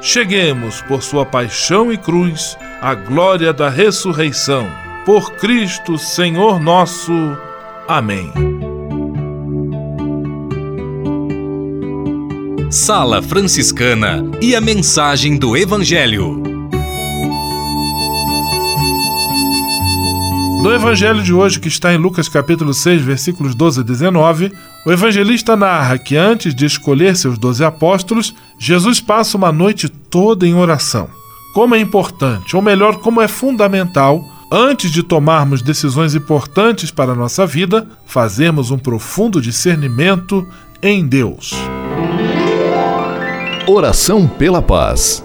cheguemos, por sua paixão e cruz, à glória da ressurreição. Por Cristo, Senhor nosso. Amém. Sala Franciscana e a mensagem do Evangelho. No evangelho de hoje, que está em Lucas capítulo 6, versículos 12 a 19, o evangelista narra que antes de escolher seus doze apóstolos, Jesus passa uma noite toda em oração. Como é importante, ou melhor, como é fundamental, antes de tomarmos decisões importantes para a nossa vida, fazermos um profundo discernimento em Deus. Oração pela paz.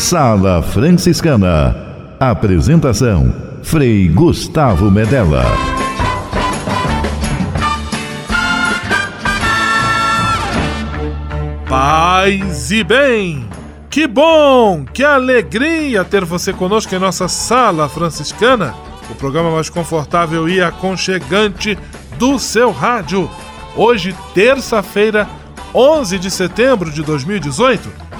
Sala Franciscana. Apresentação: Frei Gustavo Medella. Paz e bem! Que bom, que alegria ter você conosco em nossa Sala Franciscana, o programa mais confortável e aconchegante do seu rádio Hoje, terça-feira, 11 de setembro de 2018,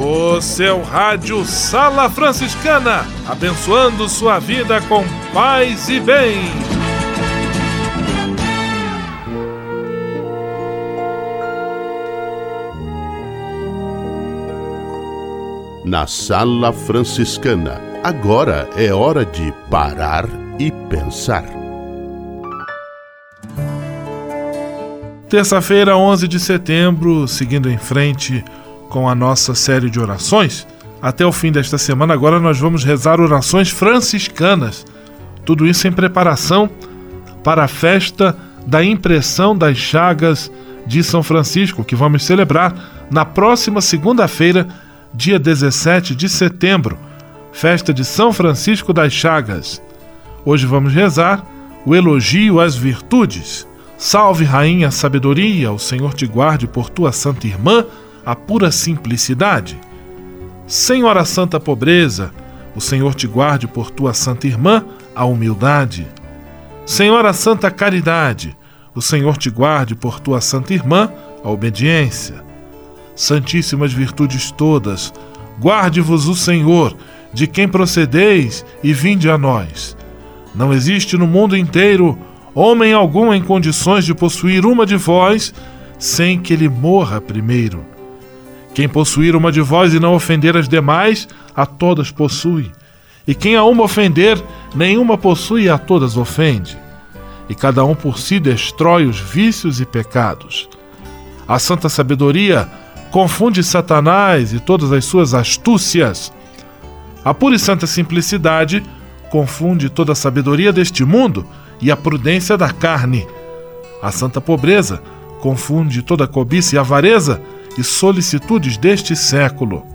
O seu rádio Sala Franciscana, abençoando sua vida com paz e bem. Na Sala Franciscana, agora é hora de parar e pensar. Terça-feira, 11 de setembro, seguindo em frente com a nossa série de orações. Até o fim desta semana, agora nós vamos rezar orações franciscanas. Tudo isso em preparação para a festa da impressão das chagas de São Francisco, que vamos celebrar na próxima segunda-feira, dia 17 de setembro, festa de São Francisco das Chagas. Hoje vamos rezar o elogio às virtudes. Salve, Rainha Sabedoria, o Senhor te guarde por tua santa irmã, a pura simplicidade. Senhora Santa Pobreza, o Senhor te guarde por tua santa irmã, a humildade. Senhora Santa Caridade, o Senhor te guarde por tua santa irmã, a obediência. Santíssimas virtudes todas, guarde-vos o Senhor, de quem procedeis e vinde a nós. Não existe no mundo inteiro homem algum em condições de possuir uma de vós sem que ele morra primeiro. Quem possuir uma de vós e não ofender as demais, a todas possui. E quem a uma ofender, nenhuma possui e a todas ofende. E cada um por si destrói os vícios e pecados. A santa sabedoria confunde Satanás e todas as suas astúcias. A pura e santa simplicidade confunde toda a sabedoria deste mundo e a prudência da carne. A santa pobreza confunde toda a cobiça e avareza e solicitudes deste século.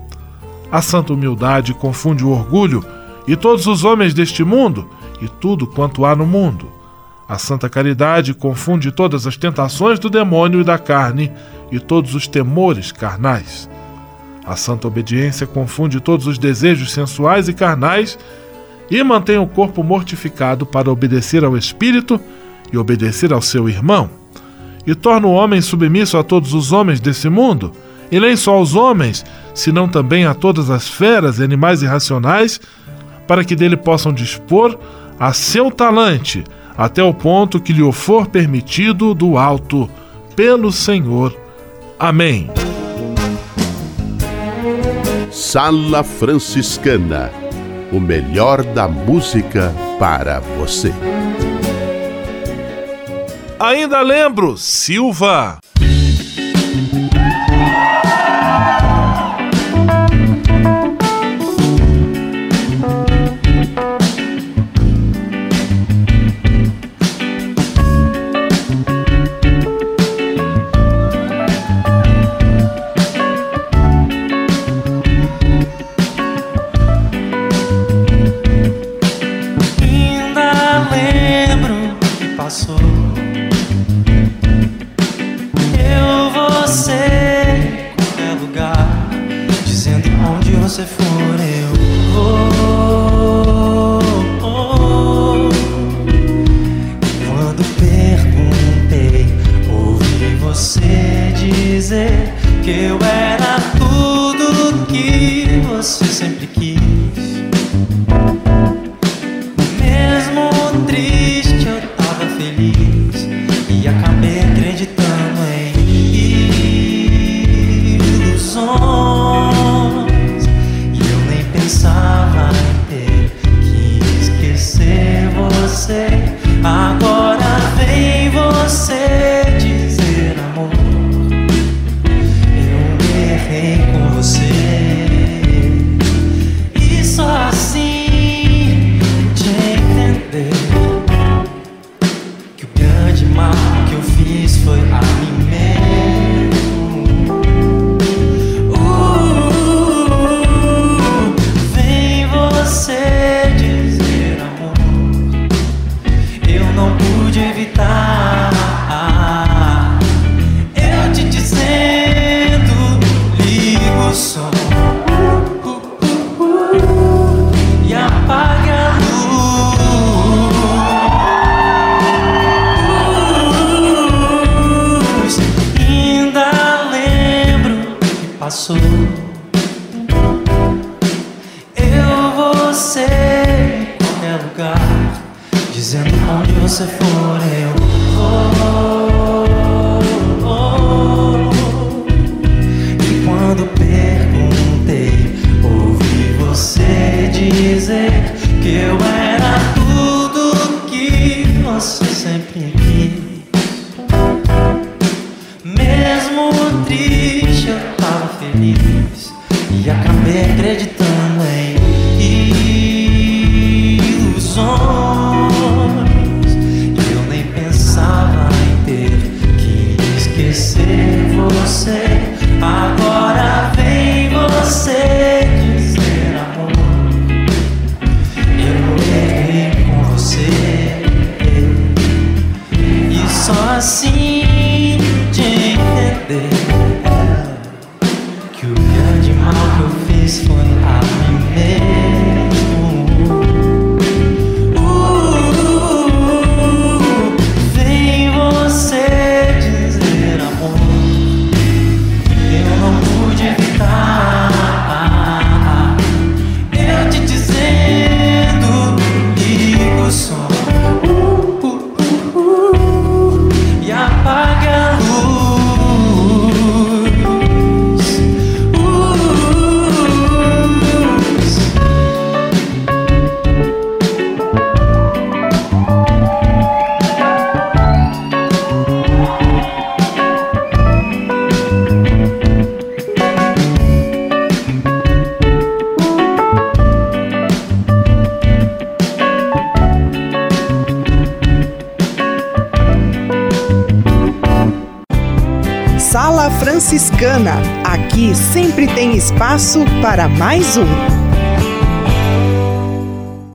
A santa humildade confunde o orgulho e todos os homens deste mundo e tudo quanto há no mundo. A santa caridade confunde todas as tentações do demônio e da carne e todos os temores carnais. A santa obediência confunde todos os desejos sensuais e carnais e mantém o corpo mortificado para obedecer ao Espírito e obedecer ao seu irmão, e torna o homem submisso a todos os homens desse mundo, e nem só aos homens, senão também a todas as feras e animais irracionais, para que dele possam dispor a seu talante, até o ponto que lhe for permitido do alto, pelo Senhor. Amém. Sala Franciscana o melhor da música para você. Ainda lembro, Silva. Você. Agora Franciscana. Aqui sempre tem espaço para mais um.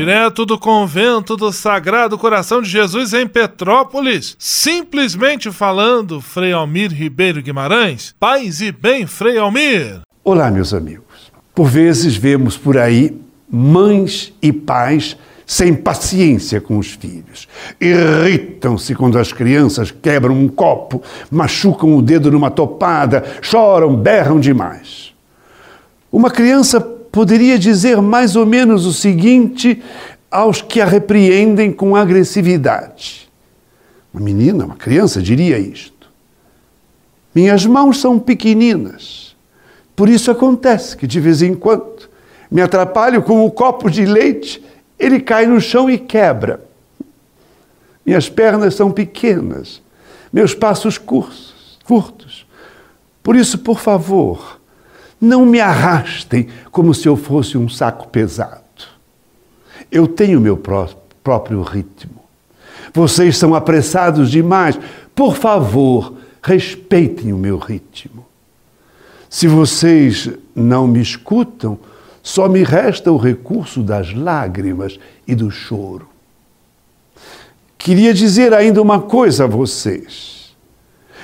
Direto do convento do Sagrado Coração de Jesus em Petrópolis, simplesmente falando, Frei Almir Ribeiro Guimarães. Paz e bem, Frei Almir. Olá, meus amigos. Por vezes vemos por aí mães e pais sem paciência com os filhos. Irritam-se quando as crianças quebram um copo, machucam o dedo numa topada, choram, berram demais. Uma criança poderia dizer mais ou menos o seguinte aos que a repreendem com agressividade. Uma menina, uma criança diria isto. Minhas mãos são pequeninas. Por isso acontece que de vez em quando me atrapalho com o copo de leite, ele cai no chão e quebra. Minhas pernas são pequenas, meus passos curtos, curtos. Por isso, por favor, não me arrastem como se eu fosse um saco pesado. Eu tenho meu pró próprio ritmo. Vocês são apressados demais. Por favor, respeitem o meu ritmo. Se vocês não me escutam, só me resta o recurso das lágrimas e do choro. Queria dizer ainda uma coisa a vocês.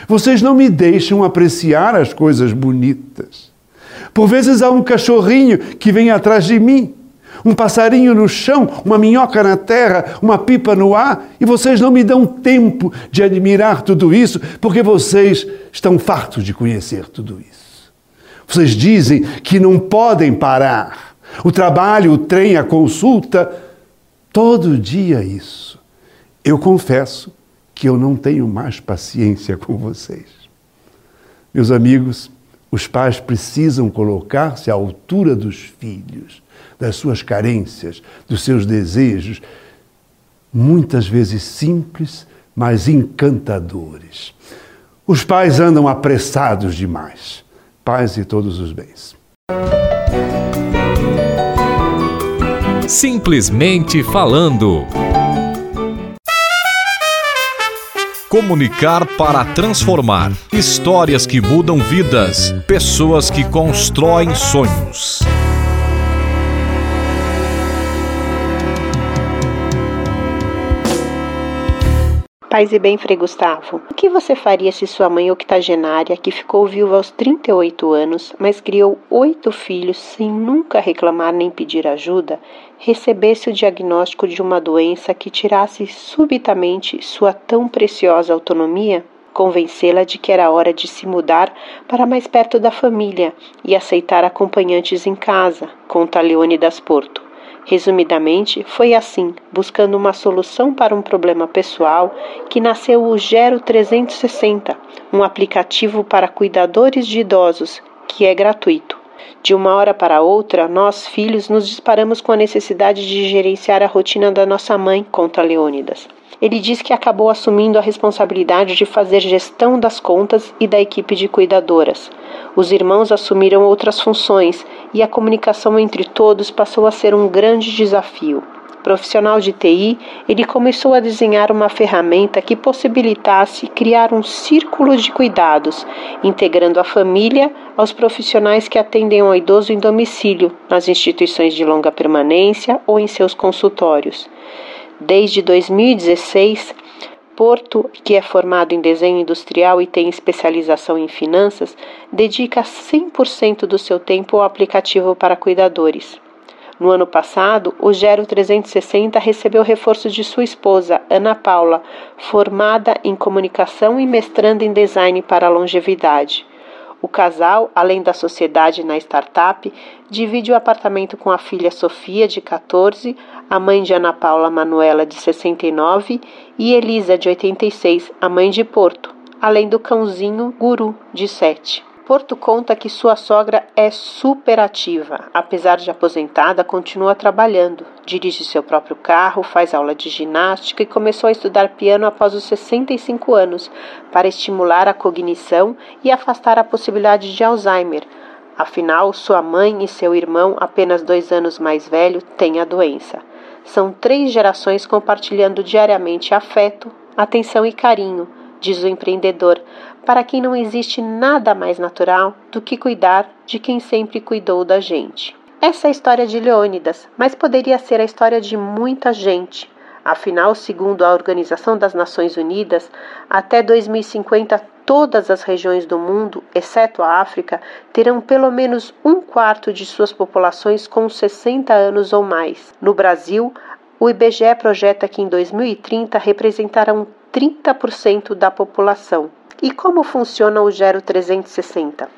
Vocês não me deixam apreciar as coisas bonitas. Por vezes há um cachorrinho que vem atrás de mim, um passarinho no chão, uma minhoca na terra, uma pipa no ar, e vocês não me dão tempo de admirar tudo isso, porque vocês estão fartos de conhecer tudo isso. Vocês dizem que não podem parar. O trabalho, o trem, a consulta, todo dia isso. Eu confesso que eu não tenho mais paciência com vocês. Meus amigos, os pais precisam colocar-se à altura dos filhos, das suas carências, dos seus desejos, muitas vezes simples, mas encantadores. Os pais andam apressados demais. Paz e todos os bens. Simplesmente falando. Comunicar para transformar. Histórias que mudam vidas. Pessoas que constroem sonhos. Paz e bem, Frei Gustavo. O que você faria se sua mãe octogenária, que ficou viúva aos 38 anos, mas criou oito filhos sem nunca reclamar nem pedir ajuda, recebesse o diagnóstico de uma doença que tirasse subitamente sua tão preciosa autonomia? Convencê-la de que era hora de se mudar para mais perto da família e aceitar acompanhantes em casa, conta Leone das Porto. Resumidamente, foi assim, buscando uma solução para um problema pessoal, que nasceu o Gero 360, um aplicativo para cuidadores de idosos, que é gratuito. De uma hora para outra, nós, filhos, nos disparamos com a necessidade de gerenciar a rotina da nossa mãe, conta Leônidas. Ele diz que acabou assumindo a responsabilidade de fazer gestão das contas e da equipe de cuidadoras. Os irmãos assumiram outras funções e a comunicação entre todos passou a ser um grande desafio. Profissional de TI, ele começou a desenhar uma ferramenta que possibilitasse criar um círculo de cuidados, integrando a família aos profissionais que atendem ao idoso em domicílio, nas instituições de longa permanência ou em seus consultórios. Desde 2016, Porto, que é formado em desenho industrial e tem especialização em finanças, dedica 100% do seu tempo ao aplicativo para cuidadores. No ano passado, o Gero 360 recebeu reforço de sua esposa, Ana Paula, formada em comunicação e mestrando em design para a longevidade. O casal, além da sociedade na startup, divide o apartamento com a filha Sofia, de 14, a mãe de Ana Paula Manuela, de 69, e Elisa, de 86, a mãe de Porto, além do cãozinho Guru, de 7. Porto conta que sua sogra é superativa. Apesar de aposentada, continua trabalhando. Dirige seu próprio carro, faz aula de ginástica e começou a estudar piano após os 65 anos, para estimular a cognição e afastar a possibilidade de Alzheimer. Afinal, sua mãe e seu irmão, apenas dois anos mais velho, têm a doença. São três gerações compartilhando diariamente afeto, atenção e carinho, diz o empreendedor, para quem não existe nada mais natural do que cuidar de quem sempre cuidou da gente. Essa é a história de Leônidas, mas poderia ser a história de muita gente. Afinal, segundo a Organização das Nações Unidas, até 2050 todas as regiões do mundo, exceto a África, terão pelo menos um quarto de suas populações com 60 anos ou mais. No Brasil, o IBGE projeta que em 2030 representarão 30% da população. E como funciona o Gero 360?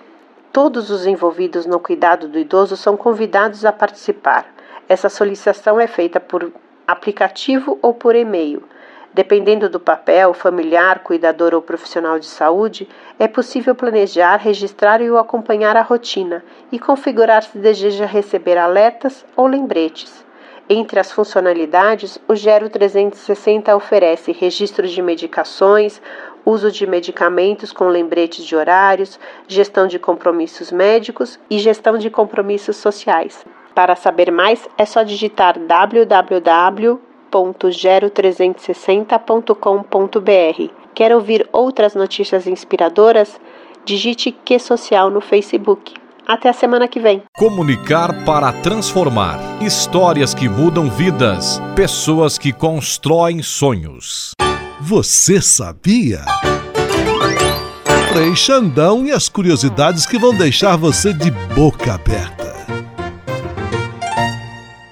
Todos os envolvidos no cuidado do idoso são convidados a participar. Essa solicitação é feita por aplicativo ou por e-mail. Dependendo do papel, familiar, cuidador ou profissional de saúde, é possível planejar, registrar e acompanhar a rotina e configurar se deseja receber alertas ou lembretes. Entre as funcionalidades, o Gero 360 oferece registro de medicações, uso de medicamentos com lembretes de horários, gestão de compromissos médicos e gestão de compromissos sociais. Para saber mais, é só digitar www.gero360.com.br. Quer ouvir outras notícias inspiradoras? Digite Que Social no Facebook. Até a semana que vem. Comunicar para transformar. Histórias que mudam vidas. Pessoas que constroem sonhos. Você sabia? Frei Xandão e as curiosidades que vão deixar você de boca aberta.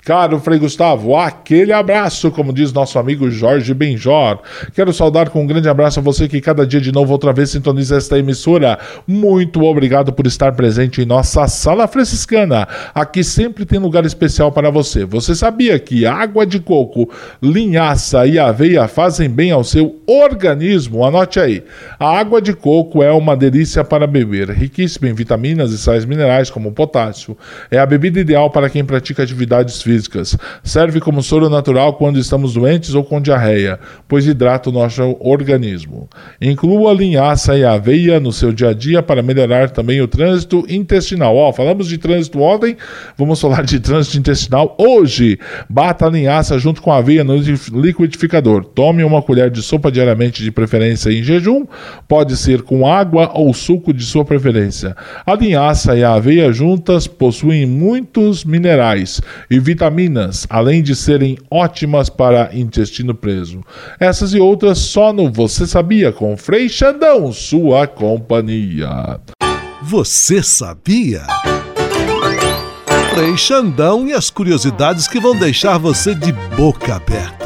Caro Frei Gustavo, aquele abraço, como diz nosso amigo Jorge Benjor. Quero saudar com um grande abraço a você que cada dia de novo outra vez sintoniza esta emissora. Muito obrigado por estar presente em nossa sala franciscana. Aqui sempre tem lugar especial para você. Você sabia que água de coco, linhaça e aveia fazem bem ao seu organismo? Anote aí. A água de coco é uma delícia para beber, riquíssima em vitaminas e sais minerais como potássio. É a bebida ideal para quem pratica atividades físicas físicas. Serve como soro natural quando estamos doentes ou com diarreia, pois hidrata o nosso organismo. Inclua linhaça e aveia no seu dia a dia para melhorar também o trânsito intestinal. Ó, falamos de trânsito ontem, vamos falar de trânsito intestinal hoje. Bata a linhaça junto com a aveia no liquidificador. Tome uma colher de sopa diariamente, de preferência em jejum. Pode ser com água ou suco de sua preferência. A linhaça e a aveia juntas possuem muitos minerais e vitaminas vitaminas, além de serem ótimas para intestino preso. Essas e outras só no Você Sabia com Frei Xandão, sua companhia. Você sabia? Frei Xandão e as curiosidades que vão deixar você de boca aberta.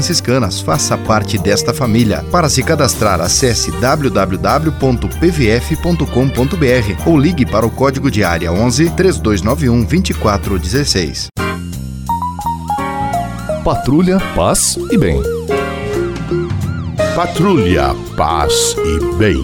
franciscanas. Faça parte desta família. Para se cadastrar, acesse www.pvf.com.br ou ligue para o código de área 11 3291 2416. Patrulha, paz e bem. Patrulha, paz e bem.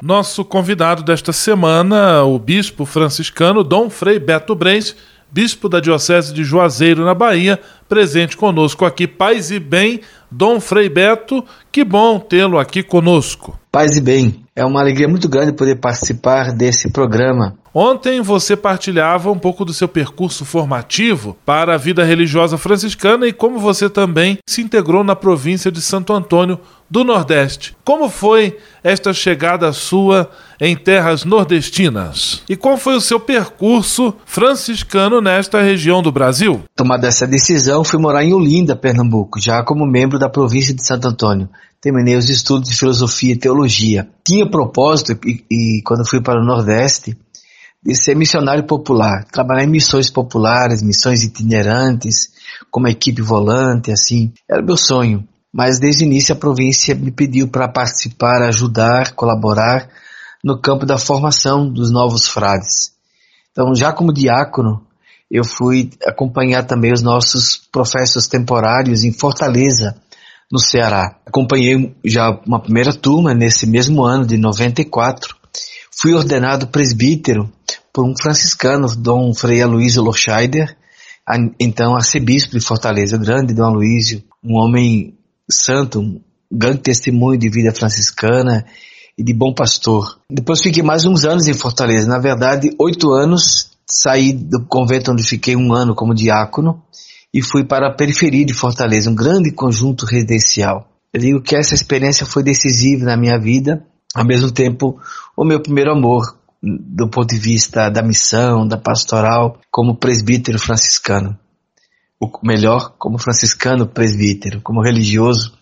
Nosso convidado desta semana, o bispo franciscano Dom Frei Beto Brens, bispo da Diocese de Juazeiro, na Bahia, presente conosco aqui. Paz e bem, Dom Frei Beto, que bom tê-lo aqui conosco. Paz e bem, é uma alegria muito grande poder participar desse programa. Ontem você partilhava um pouco do seu percurso formativo para a vida religiosa franciscana e como você também se integrou na província de Santo Antônio do Nordeste. Como foi esta chegada sua em terras nordestinas? E qual foi o seu percurso franciscano nesta região do Brasil? Tomada essa decisão, fui morar em Olinda, Pernambuco, já como membro da província de Santo Antônio. Terminei os estudos de filosofia e teologia. Tinha propósito, e, e quando fui para o Nordeste, de ser missionário popular, trabalhar em missões populares, missões itinerantes, como equipe volante, assim, era meu sonho. Mas desde o início a província me pediu para participar, ajudar, colaborar no campo da formação dos novos frades. Então, já como diácono, eu fui acompanhar também os nossos professores temporários em Fortaleza, no Ceará. Acompanhei já uma primeira turma nesse mesmo ano de 94. Fui ordenado presbítero por um franciscano, Dom Frei Aloysio Lochaider, então arcebispo de Fortaleza Grande, Dom Aloysio, um homem santo, um grande testemunho de vida franciscana e de bom pastor. Depois fiquei mais uns anos em Fortaleza, na verdade, oito anos, saí do convento onde fiquei um ano como diácono e fui para a periferia de Fortaleza, um grande conjunto residencial. Eu digo que essa experiência foi decisiva na minha vida, ao mesmo tempo o meu primeiro amor do ponto de vista da missão, da pastoral, como presbítero franciscano. O melhor, como franciscano presbítero, como religioso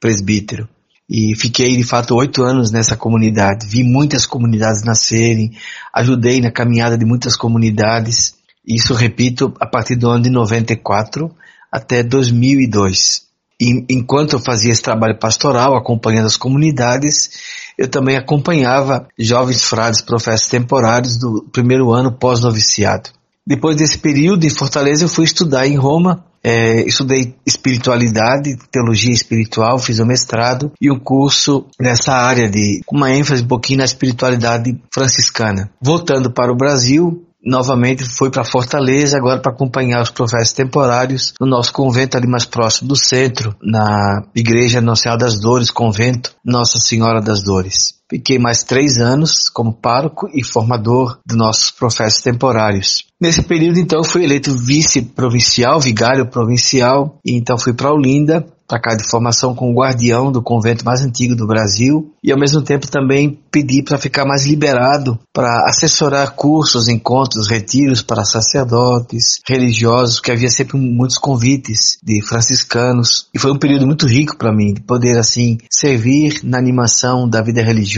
presbítero. E fiquei, de fato, oito anos nessa comunidade. Vi muitas comunidades nascerem, ajudei na caminhada de muitas comunidades. Isso, repito, a partir do ano de 94 até 2002. E, enquanto eu fazia esse trabalho pastoral, acompanhando as comunidades, eu também acompanhava jovens frades professos temporários do primeiro ano pós-noviciado. Depois desse período em Fortaleza, eu fui estudar em Roma. É, estudei espiritualidade, teologia espiritual, fiz um mestrado e um curso nessa área de com uma ênfase um pouquinho na espiritualidade franciscana. Voltando para o Brasil, novamente fui para Fortaleza agora para acompanhar os professos temporários no nosso convento ali mais próximo do centro, na Igreja Nossa Senhora das Dores, convento Nossa Senhora das Dores. Fiquei mais três anos como pároco e formador dos nossos profetas temporários. Nesse período, então, fui eleito vice-provincial, vigário provincial, e então fui para Olinda para cá de formação com o guardião do convento mais antigo do Brasil e ao mesmo tempo também pedi para ficar mais liberado para assessorar cursos, encontros, retiros para sacerdotes, religiosos, porque havia sempre muitos convites de franciscanos e foi um período muito rico para mim de poder assim servir na animação da vida religiosa,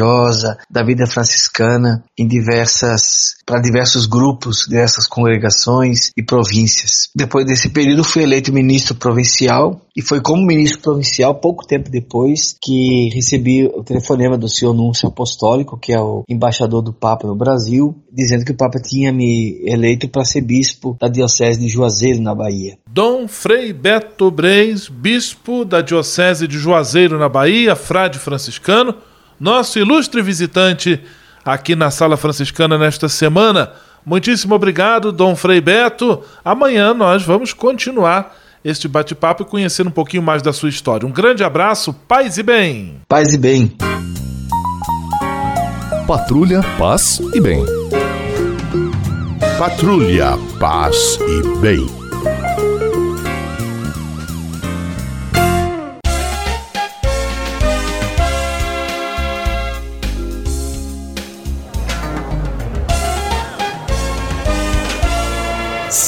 da vida franciscana em diversas para diversos grupos, diversas congregações e províncias. Depois desse período fui eleito ministro provincial e foi como ministro provincial, pouco tempo depois, que recebi o telefonema do senhor Núncio Apostólico, que é o embaixador do Papa no Brasil, dizendo que o Papa tinha me eleito para ser bispo da Diocese de Juazeiro, na Bahia. Dom Frei Beto Breis, bispo da Diocese de Juazeiro, na Bahia, frade franciscano, nosso ilustre visitante aqui na Sala Franciscana nesta semana. Muitíssimo obrigado, Dom Frei Beto. Amanhã nós vamos continuar este bate-papo e conhecer um pouquinho mais da sua história. Um grande abraço, paz e bem. Paz e bem. Patrulha, paz e bem. Patrulha, paz e bem.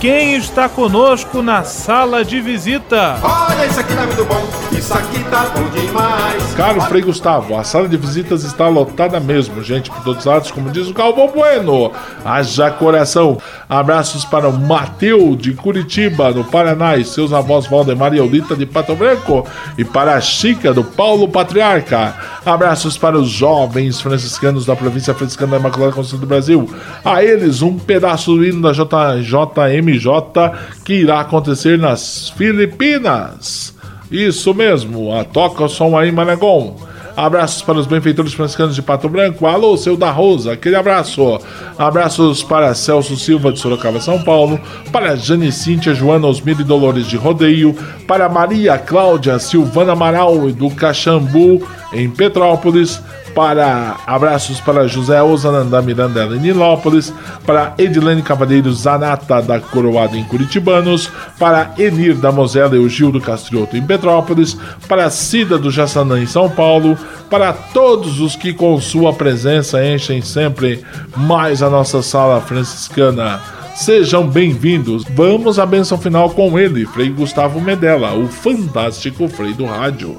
quem está conosco na sala de visita? Olha, isso aqui tá muito bom, isso aqui tá bom demais. Caro Frei Gustavo, a sala de visitas está lotada mesmo, gente por todos os lados, como diz o Galvão Bueno. Haja coração. Abraços para o Mateu de Curitiba, no Paraná, e seus avós Valdemar e Eulita de Pato Branco, e para a Chica do Paulo Patriarca. Abraços para os jovens franciscanos da província franciscana da Imaculada Conceição do Brasil. A eles, um pedaço do hino da JMJ que irá acontecer nas Filipinas. Isso mesmo, a toca o som aí, Manegon. Abraços para os benfeitores franciscanos de Pato Branco. Alô, seu da Rosa, aquele abraço. Abraços para Celso Silva de Sorocaba, São Paulo. Para Jane Cíntia, Joana Osmir e Dolores de Rodeio. Para Maria Cláudia Silvana Amaral do Caxambu, em Petrópolis para abraços para José Osananda Mirandela em Nilópolis, para Edilene Cavaleiro Zanata da Coroada em Curitibanos, para Enir da Mosela e o Gil do Castrioto em Petrópolis, para Cida do Jaçanã em São Paulo, para todos os que com sua presença enchem sempre mais a nossa sala franciscana. Sejam bem-vindos. Vamos à benção final com ele, Frei Gustavo Medella, o fantástico Frei do Rádio.